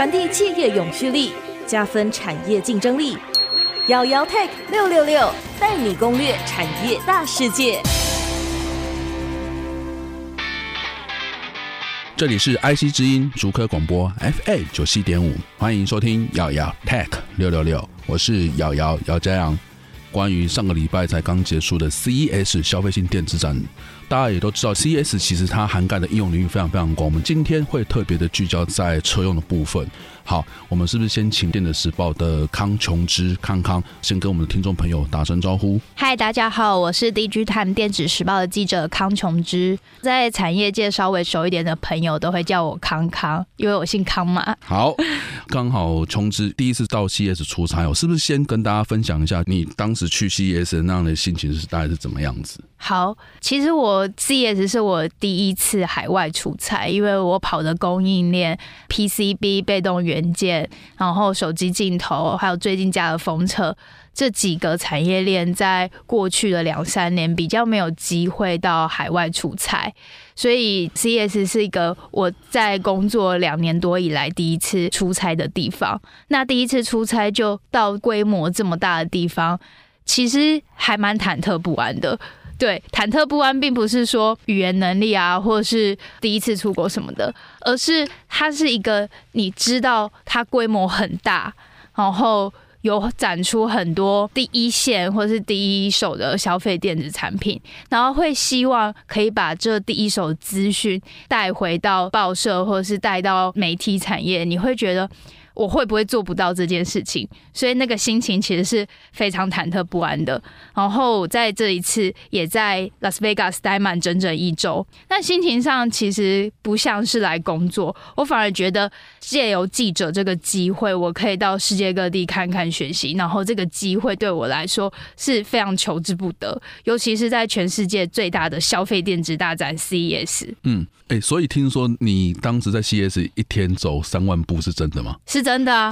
传递企业永续力，加分产业竞争力。姚姚 Tech 六六六带你攻略产业大世界。这里是 IC 之音竹科广播 FA 九七点五，欢迎收听姚姚 Tech 六六六，我是姚姚姚嘉洋。关于上个礼拜才刚结束的 CES 消费性电子展。大家也都知道，C S 其实它涵盖的应用领域非常非常广。我们今天会特别的聚焦在车用的部分。好，我们是不是先请电子时报的康琼之康康先跟我们的听众朋友打声招呼？嗨，大家好，我是 DigiTime 电子时报的记者康琼之。在产业界稍微熟一点的朋友都会叫我康康，因为我姓康嘛。好，刚好琼之第一次到 CES 出差，我是不是先跟大家分享一下你当时去 CES 的那样的心情是大概是怎么样子？好，其实我 CES 是我第一次海外出差，因为我跑的供应链 PCB 被动元件，然后手机镜头，还有最近加的封测这几个产业链，在过去的两三年比较没有机会到海外出差，所以 CS 是一个我在工作两年多以来第一次出差的地方。那第一次出差就到规模这么大的地方，其实还蛮忐忑不安的。对，忐忑不安，并不是说语言能力啊，或者是第一次出国什么的，而是它是一个你知道它规模很大，然后有展出很多第一线或是第一手的消费电子产品，然后会希望可以把这第一手资讯带回到报社或者是带到媒体产业，你会觉得。我会不会做不到这件事情？所以那个心情其实是非常忐忑不安的。然后在这一次也在拉斯维加斯待满整整一周，那心情上其实不像是来工作，我反而觉得借由记者这个机会，我可以到世界各地看看学习。然后这个机会对我来说是非常求之不得，尤其是在全世界最大的消费电子大展 CES。嗯，哎、欸，所以听说你当时在 CES 一天走三万步是真的吗？是。真的啊，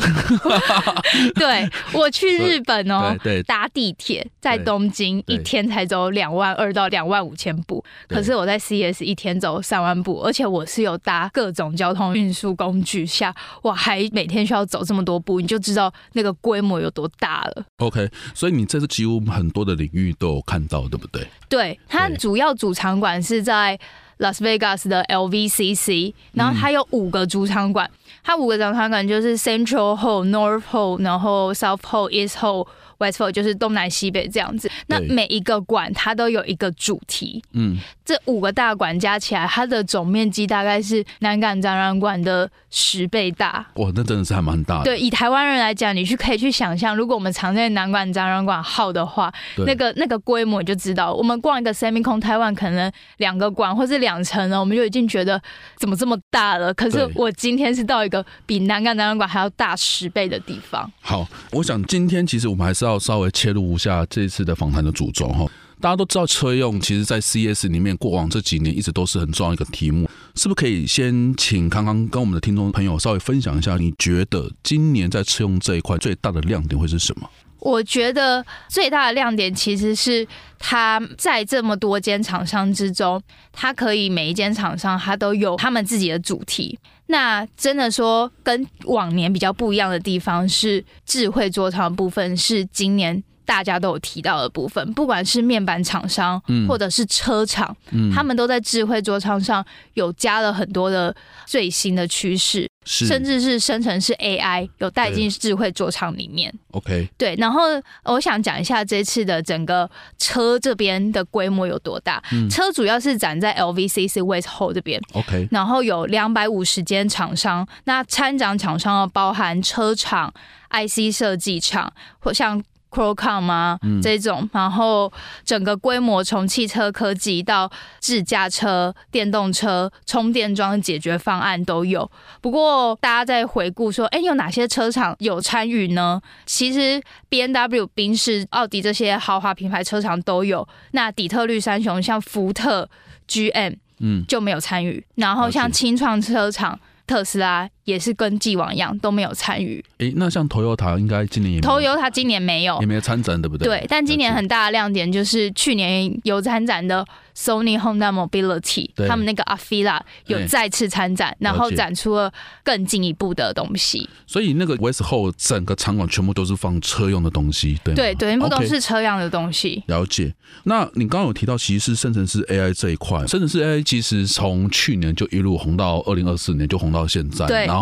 对，我去日本哦，搭地铁在东京一天才走两万二到两万五千步，可是我在 CES 一天走三万步，而且我是有搭各种交通运输工具下，我还每天需要走这么多步，你就知道那个规模有多大了。OK，所以你这次几乎很多的领域都有看到，对不对？对，它主要主场馆是在 Las Vegas 的 LVCC，然后它有五个主场馆。它五个主场馆就是 Central Hall、North Hall，然后 South Hall、East Hall。Westfield 就是东南西北这样子，那每一个馆它都有一个主题，嗯，这五个大馆加起来，它的总面积大概是南港展览馆的十倍大。哇，那真的是还蛮大的。对，以台湾人来讲，你去可以去想象，如果我们常在南港展览馆耗的话，那个那个规模你就知道，我们逛一个 SEMICON Taiwan 可能两个馆或是两层呢，我们就已经觉得怎么这么大了。可是我今天是到一个比南港展览馆还要大十倍的地方。好，我想今天其实我们还是要。要稍微切入一下这一次的访谈的主轴哈，大家都知道车用，其实在 CS 里面过往这几年一直都是很重要一个题目，是不是可以先请康康跟我们的听众朋友稍微分享一下，你觉得今年在车用这一块最大的亮点会是什么？我觉得最大的亮点其实是它在这么多间厂商之中，它可以每一间厂商它都有他们自己的主题。那真的说跟往年比较不一样的地方是智慧座舱部分，是今年大家都有提到的部分，不管是面板厂商，或者是车厂，嗯，他们都在智慧座舱上有加了很多的最新的趋势。甚至是生成式 AI 有带进智慧座舱里面。OK，对。然后我想讲一下这次的整个车这边的规模有多大。嗯、车主要是展在 LVCC West Hall 这边。OK，然后有两百五十间厂商，那参展厂商要包含车厂、IC 设计厂或像。Qualcomm 啊，这种，然后整个规模从汽车科技到自驾车、电动车、充电桩解决方案都有。不过大家在回顾说，哎，有哪些车厂有参与呢？其实 B N W、宾士、奥迪这些豪华品牌车厂都有。那底特律三雄像福特、GM，嗯，就没有参与。然后像清创车厂。特斯拉也是跟既往一样都没有参与。诶，那像 Toyota 应该今年也没有，Toyota 今年没有，也没有参展，对不对？对，但今年很大的亮点就是去年有参展的 Sony Honda Mobility，他们那个 Afeela 有再次参展，然后展出了更进一步的东西。所以那个 West Hall 整个场馆全部都是放车用的东西，对对，全部都是车样的东西。了解。那你刚刚有提到，其实是生成式 AI 这一块，生成式 AI 其实从去年就一路红到二零二四年，就红到现在。对，然后。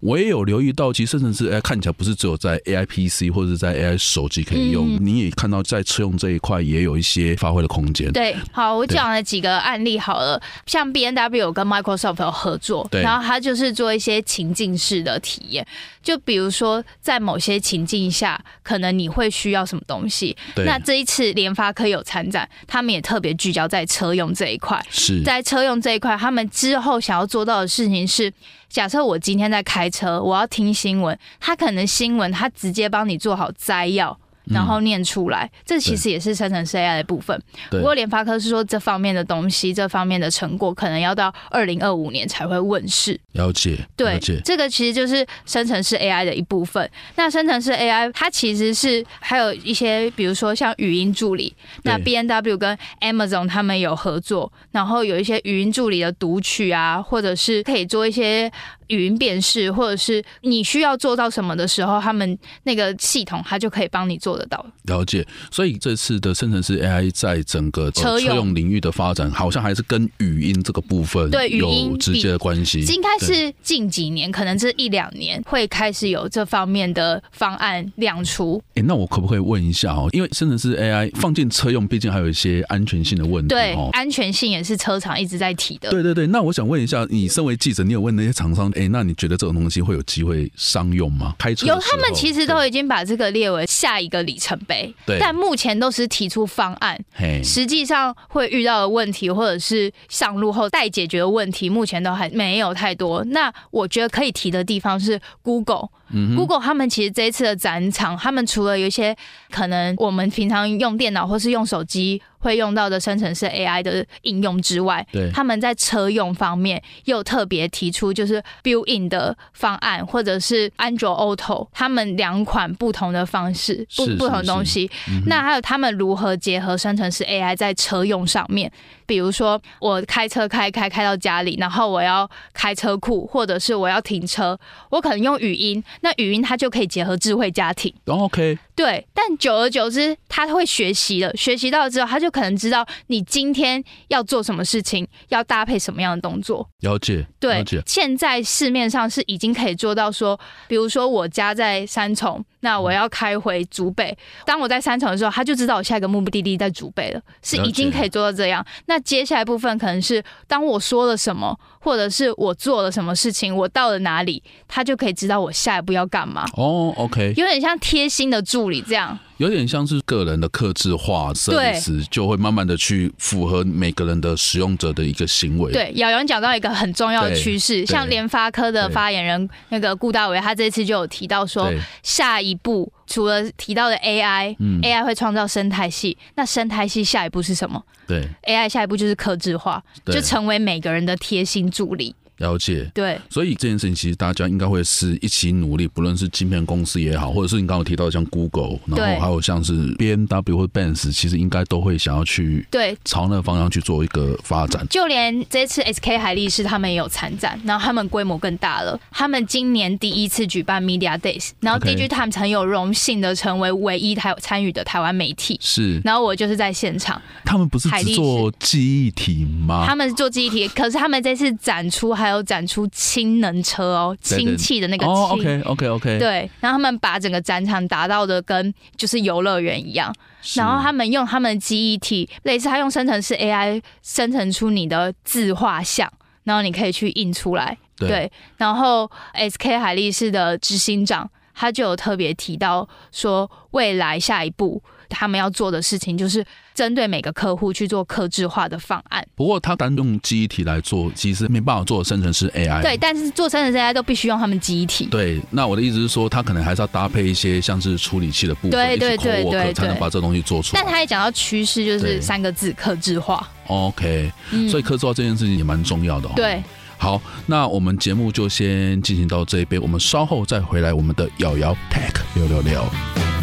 我也有留意到，其实生成式 AI 看起来不是只有在 AI PC 或者是在 AI 手机可以用，嗯、你也看到在车用这一块也有一些发挥的空间。对，好，我讲了几个案例好了，像 B N W 跟 Microsoft 有合作，对然后它就是做一些情境式的体验，就比如说在某些情境下，可能你会需要什么东西。那这一次联发科有参展，他们也特别聚焦在车用这一块。是在车用这一块，他们之后想要做到的事情是。假设我今天在开车，我要听新闻，他可能新闻他直接帮你做好摘要。然后念出来，这其实也是生成式 AI 的部分。不过联发科是说这方面的东西，这方面的成果可能要到二零二五年才会问世。了解，对。这个其实就是生成式 AI 的一部分。那生成式 AI 它其实是还有一些，比如说像语音助理。那 B N W 跟 Amazon 他们有合作，然后有一些语音助理的读取啊，或者是可以做一些语音辨识，或者是你需要做到什么的时候，他们那个系统它就可以帮你做。得到了解，所以这次的生成式 AI 在整个车用领域的发展，好像还是跟语音这个部分对语音直接的关系。应该是近几年，可能这一两年会开始有这方面的方案亮出。哎，那我可不可以问一下哦？因为生成式 AI 放进车用，毕竟还有一些安全性的问题。对，安全性也是车厂一直在提的。对对对，那我想问一下，你身为记者，你有问那些厂商？哎，那你觉得这种东西会有机会商用吗？开车有，他们其实都已经把这个列为下一个里程碑，对，但目前都是提出方案，实际上会遇到的问题或者是上路后待解决的问题，目前都还没有太多。那我觉得可以提的地方是 Google。嗯，Google 他们其实这一次的展场，他们除了有一些可能我们平常用电脑或是用手机会用到的生成式 AI 的应用之外，对，他们在车用方面又特别提出就是 built-in 的方案，或者是 Android Auto，他们两款不同的方式，不不同的东西。嗯、那还有他们如何结合生成式 AI 在车用上面？比如说我开车开开开到家里，然后我要开车库，或者是我要停车，我可能用语音。那语音它就可以结合智慧家庭，OK，对。但久而久之，他会学习了，学习到了之后，他就可能知道你今天要做什么事情，要搭配什么样的动作。了解，对。了解。现在市面上是已经可以做到说，比如说我家在三重，那我要开回竹北，当我在三重的时候，他就知道我下一个目的地在竹北了，是已经可以做到这样。那接下来部分可能是当我说了什么，或者是我做了什么事情，我到了哪里，他就可以知道我下一步要干嘛。哦，OK，有点像贴心的助理这样。有点像是个人的克制化设计，就会慢慢的去符合每个人的使用者的一个行为。对，姚洋讲到一个很重要的趋势，像联发科的发言人那个顾大伟，他这次就有提到说，下一步除了提到的 AI，AI、嗯、AI 会创造生态系，那生态系下一步是什么？对，AI 下一步就是克制化，就成为每个人的贴心助理。了解，对，所以这件事情其实大家应该会是一起努力，不论是晶片公司也好，或者是你刚刚提到的像 Google，然后还有像是 BMW 或 Benz，其实应该都会想要去对朝那个方向去做一个发展。就连这次 SK 海力士他们也有参展，然后他们规模更大了，他们今年第一次举办 Media Days，然后 DIGITIMES 很有荣幸的成为唯一台参与的台湾媒体，是，然后我就是在现场。他们不是只做记忆体吗？他们是做记忆体，可是他们这次展出还。还有展出氢能车哦，氢气的那个氢。哦，OK OK OK。对，然后他们把整个展场打造的跟就是游乐园一样，然后他们用他们的记忆体，类似他用生成式 AI 生成出你的自画像，然后你可以去印出来。对，对，然后 SK 海力士的执行长他就有特别提到说，未来下一步。他们要做的事情就是针对每个客户去做客制化的方案。不过，他单用记忆体来做，其实没办法做生成式 AI。对，但是做生成式 AI 都必须用他们记忆体。对，那我的意思是说，他可能还是要搭配一些像是处理器的部分，对对对对，才能把这东西做出来。但他也讲到趋势，就是三个字：客制化。OK，所以客制化这件事情也蛮重要的。对，好，那我们节目就先进行到这一边，我们稍后再回来我们的瑶瑶 Tech 六六六。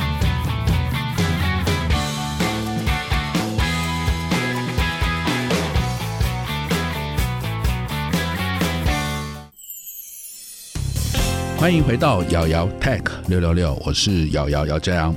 欢迎回到瑶瑶 Tech 六六六，我是瑶瑶姚家阳。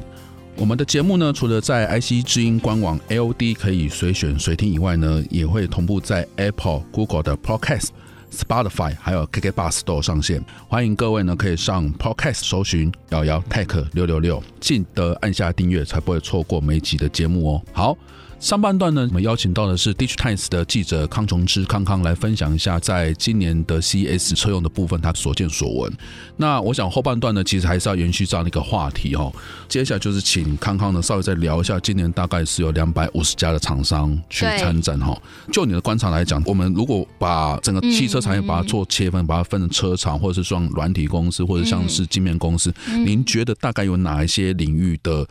我们的节目呢，除了在 IC 之音官网 AOD 可以随选随听以外呢，也会同步在 Apple、Google 的 Podcast、Spotify 还有 KKBOX 都有上线。欢迎各位呢，可以上 Podcast 搜寻瑶瑶 Tech 六六六，记得按下订阅，才不会错过每集的节目哦。好。上半段呢，我们邀请到的是 DIGITIMES 的记者康琼芝康康来分享一下，在今年的 CES 车用的部分，他所见所闻。那我想后半段呢，其实还是要延续这样的一个话题哦。接下来就是请康康呢稍微再聊一下，今年大概是有两百五十家的厂商去参展哈。就你的观察来讲，我们如果把整个汽车产业把它做切分，把它分成车厂，或者是说软体公司，或者像是镜面公司，您觉得大概有哪一些领域的？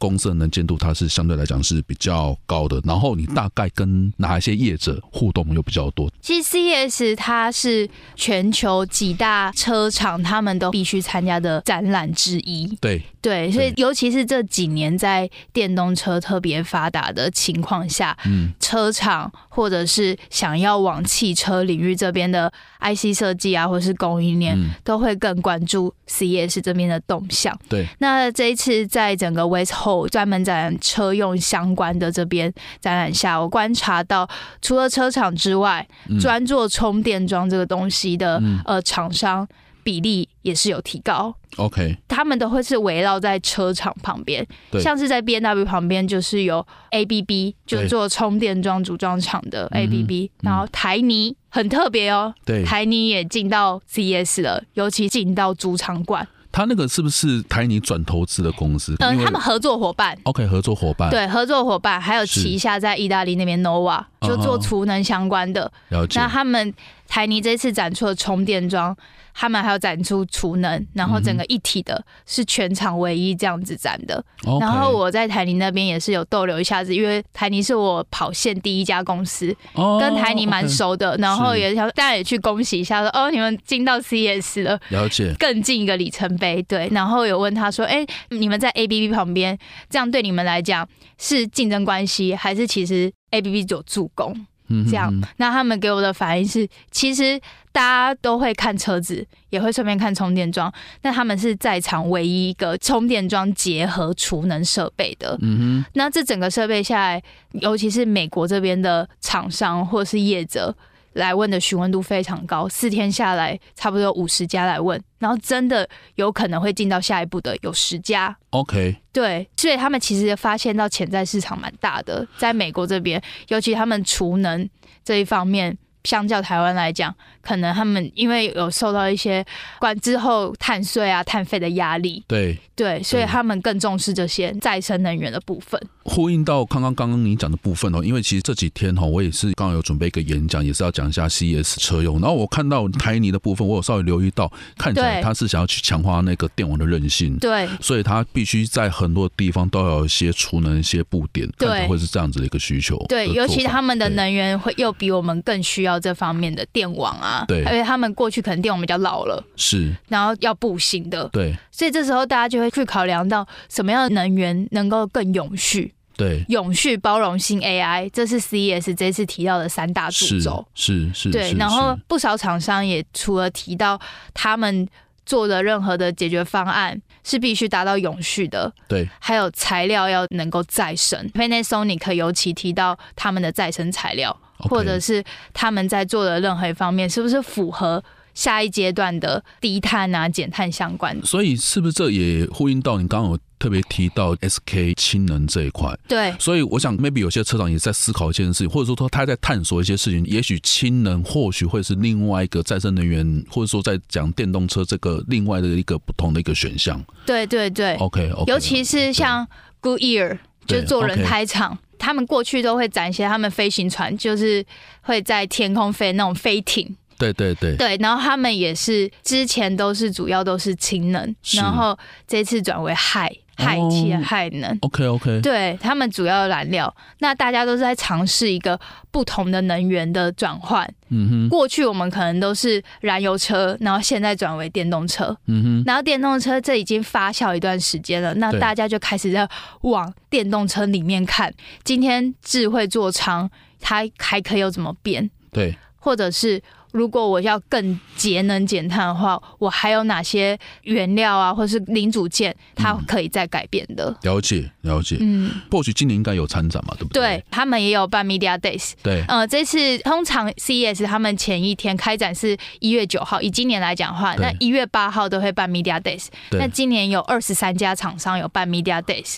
公司的能见度，它是相对来讲是比较高的。然后你大概跟哪一些业者互动又比较多？其实 CES 它是全球几大车厂他们都必须参加的展览之一。对对，所以尤其是这几年在电动车特别发达的情况下，嗯，车厂或者是想要往汽车领域这边的 IC 设计啊，或者是供应链，都会更关注 CES 这边的动向。对，那这一次在整个 West 专门展车用相关的这边展览下，我观察到，除了车厂之外，专、嗯、做充电桩这个东西的、嗯、呃厂商比例也是有提高。OK，他们都会是围绕在车厂旁边，像是在 B N W 旁边就是有 ABB，就是做充电桩组装厂的 ABB，、嗯、然后台泥很特别哦，对，台泥也进到 CES 了，尤其进到主场馆。他那个是不是台泥转投资的公司？嗯，他们合作伙伴。OK，合作伙伴。对，合作伙伴还有旗下在意大利那边 Nova 就做储能相关的。了解。那他们台泥这次展出了充电桩。他们还有展出储能，然后整个一体的，是全场唯一这样子展的。然后我在台泥那边也是有逗留一下子，因为台泥是我跑线第一家公司，oh, 跟台泥蛮熟的。然后也想大家也去恭喜一下说，说哦，你们进到 CES 了，了解，更进一个里程碑。对，然后有问他说，哎，你们在 ABB 旁边，这样对你们来讲是竞争关系，还是其实 ABB 有助攻？这样，那他们给我的反应是，其实大家都会看车子，也会顺便看充电桩。那他们是在场唯一一个充电桩结合储能设备的。嗯哼，那这整个设备下来，尤其是美国这边的厂商或是业者。来问的询问度非常高，四天下来差不多有五十家来问，然后真的有可能会进到下一步的有十家。OK，对，所以他们其实发现到潜在市场蛮大的，在美国这边，尤其他们储能这一方面。相较台湾来讲，可能他们因为有受到一些关之后碳税啊、碳费的压力，对对，所以他们更重视这些再生能源的部分。呼应到刚刚刚刚你讲的部分哦，因为其实这几天哈，我也是刚刚有准备一个演讲，也是要讲一下 CES 车用。然后我看到台泥的部分，我有稍微留意到，看起来他是想要去强化那个电网的韧性，对，所以他必须在很多地方都要有一些储能、一些布点，对，会是这样子的一个需求。对，尤其他们的能源会又比我们更需要。到这方面的电网啊，对，因为他们过去可能电网比较老了，是，然后要步行的，对，所以这时候大家就会去考量到什么样的能源能够更永续，对，永续、包容性 AI，这是 CES 这次提到的三大主轴，是是，对，然后不少厂商也除了提到他们做的任何的解决方案是必须达到永续的，对，还有材料要能够再生，Panasonic 尤其提到他们的再生材料。或者是他们在做的任何一方面，是不是符合下一阶段的低碳啊、减碳相关的？所以是不是这也呼应到你刚刚有特别提到 SK 氢能这一块？对，所以我想 maybe 有些车厂也在思考一件事情，或者说他他在探索一些事情。也许氢能或许会是另外一个再生能源，或者说在讲电动车这个另外的一个不同的一个选项。对对对，OK OK，尤其是像 Goodyear 就做轮胎厂。他们过去都会展现他们飞行船，就是会在天空飞那种飞艇。对对对，对。然后他们也是之前都是主要都是氢能，然后这次转为氦。氦气、氦能，OK OK，对他们主要的燃料，那大家都是在尝试一个不同的能源的转换。嗯哼，过去我们可能都是燃油车，然后现在转为电动车。嗯哼，然后电动车这已经发酵一段时间了，那大家就开始在往电动车里面看，今天智慧座舱它还可以有怎么变？对，或者是如果我要更节能减碳的话，我还有哪些原料啊，或是零组件，它可以再改变的？了解，了解。嗯，或许今年应该有参展嘛，对不对？对，他们也有办 Media Days。对，呃，这次通常 CES 他们前一天开展是一月九号，以今年来讲的话，那一月八号都会办 Media Days。那今年有二十三家厂商有办 Media Days。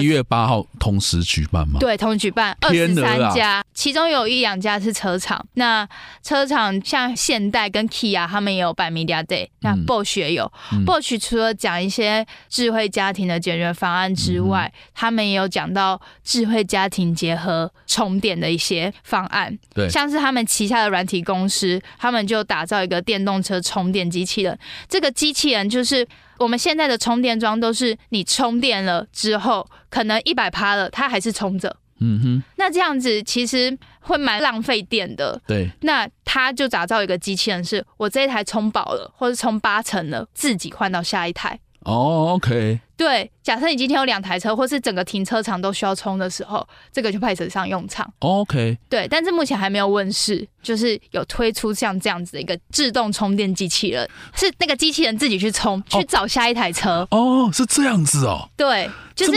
一月八号同时举办吗？对，同时举办二十三家，其中有一两家是车厂。那车厂像现代跟 Kia，他们也有办 Media Day。那 Bosch 也有、嗯、Bosch 除了讲一些智慧家庭的解决方案之外，嗯、他们也有讲到智慧家庭结合充电的一些方案。对，像是他们旗下的软体公司，他们就打造一个电动车充电机器人。这个机器人就是。我们现在的充电桩都是你充电了之后，可能一百趴了，它还是充着。嗯哼，那这样子其实会蛮浪费电的。对，那他就打造一个机器人，是我这一台充饱了，或者充八成了，自己换到下一台。哦，OK。对，假设你今天有两台车，或是整个停车场都需要充的时候，这个就派得上用场。OK，对，但是目前还没有问世，就是有推出像这样子的一个自动充电机器人，是那个机器人自己去充，去找下一台车。哦，是这样子哦。对，就是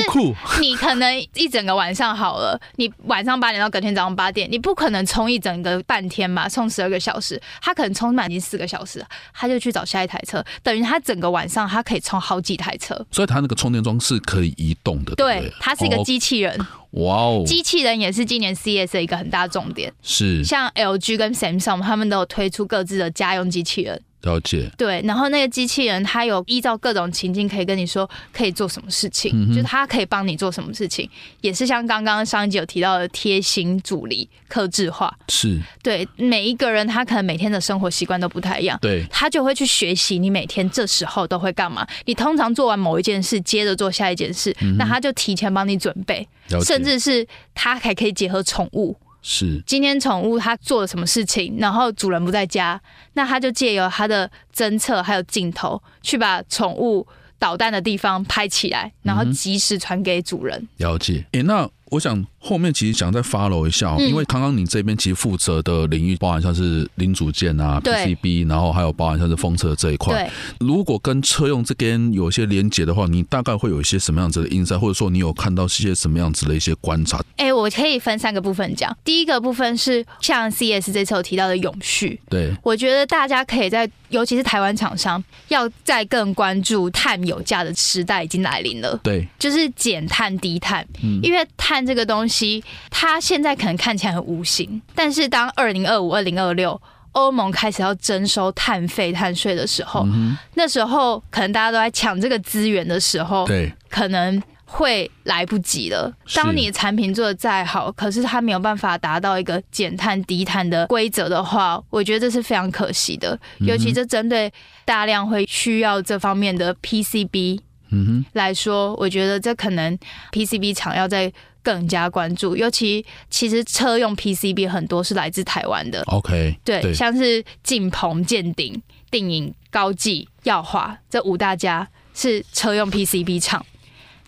你可能一整个晚上好了，你晚上八点到隔天早上八点，你不可能充一整个半天嘛，充十二个小时，他可能充满已经四个小时，他就去找下一台车，等于他整个晚上他可以充好几台车。所以他那个。充电桩是可以移动的，对，对，它是一个机器人。哇哦，机器人也是今年 CES 的一个很大重点。是，像 LG 跟 Samsung 他们都有推出各自的家用机器人。了解，对，然后那个机器人它有依照各种情境可以跟你说可以做什么事情，嗯、就是它可以帮你做什么事情，也是像刚刚上一集有提到的贴心助理、克制化，是。对每一个人他可能每天的生活习惯都不太一样，对，他就会去学习你每天这时候都会干嘛，你通常做完某一件事，接着做下一件事，嗯、那他就提前帮你准备，甚至是他还可以结合宠物。是，今天宠物它做了什么事情，然后主人不在家，那他就借由他的侦测还有镜头，去把宠物捣蛋的地方拍起来，然后及时传给主人。嗯、了解，诶，那。我想后面其实想再 follow 一下，因为刚刚你这边其实负责的领域包含像是零组件啊、PCB，然后还有包含像是风车这一块。对，如果跟车用这边有一些连接的话，你大概会有一些什么样子的 insight，或者说你有看到一些什么样子的一些观察？哎，我可以分三个部分讲。第一个部分是像 CES 这次有提到的永续，对，我觉得大家可以在，尤其是台湾厂商，要再更关注碳有价的时代已经来临了。对，就是减碳低碳，嗯，因为碳。这个东西，它现在可能看起来很无形，但是当二零二五、二零二六欧盟开始要征收碳费、碳税的时候，嗯、那时候可能大家都在抢这个资源的时候，对，可能会来不及了。当你的产品做的再好，可是它没有办法达到一个减碳低碳的规则的话，我觉得这是非常可惜的。尤其这针对大量会需要这方面的 PCB，嗯哼，来说，我觉得这可能 PCB 厂要在。更加关注，尤其其实车用 PCB 很多是来自台湾的。OK，对，对像是晋鹏、建鼎、定影、高技、耀华这五大家是车用 PCB 厂。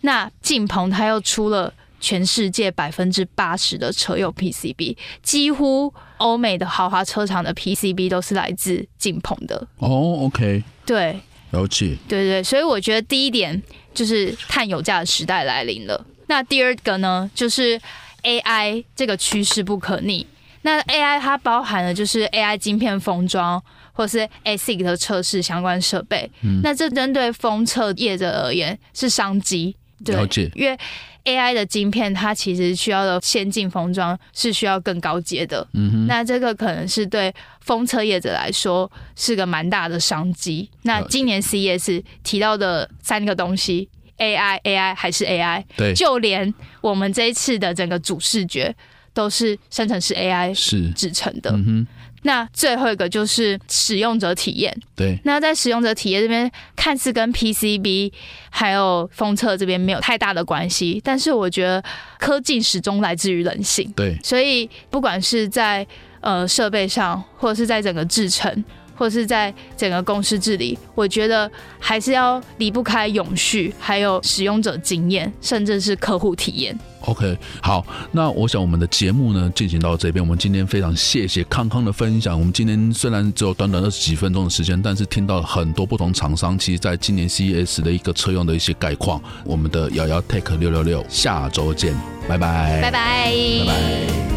那晋鹏它又出了全世界百分之八十的车用 PCB，几乎欧美的豪华车厂的 PCB 都是来自晋鹏的。哦、oh，OK，对，了解，对对，所以我觉得第一点就是碳有价的时代来临了。那第二个呢，就是 AI 这个趋势不可逆。那 AI 它包含了就是 AI 晶片封装，或是 ASIC 的测试相关设备。嗯。那这针对封测业者而言是商机。对。了解。因为 AI 的晶片它其实需要的先进封装是需要更高阶的。那这个可能是对封测业者来说是个蛮大的商机。那今年 CES 提到的三个东西。AI AI 还是 AI，对，就连我们这一次的整个主视觉都是生成式 AI 是制成的。嗯、那最后一个就是使用者体验，对。那在使用者体验这边，看似跟 PCB 还有封测这边没有太大的关系，但是我觉得科技始终来自于人性，对。所以不管是在呃设备上，或者是在整个制程。或是在整个公司治理，我觉得还是要离不开永续，还有使用者经验，甚至是客户体验。OK，好，那我想我们的节目呢进行到这边，我们今天非常谢谢康康的分享。我们今天虽然只有短短二十几分钟的时间，但是听到了很多不同厂商其实在今年 CES 的一个车用的一些概况。我们的瑶瑶 Take 六六六，下周见，拜拜，拜拜，拜拜。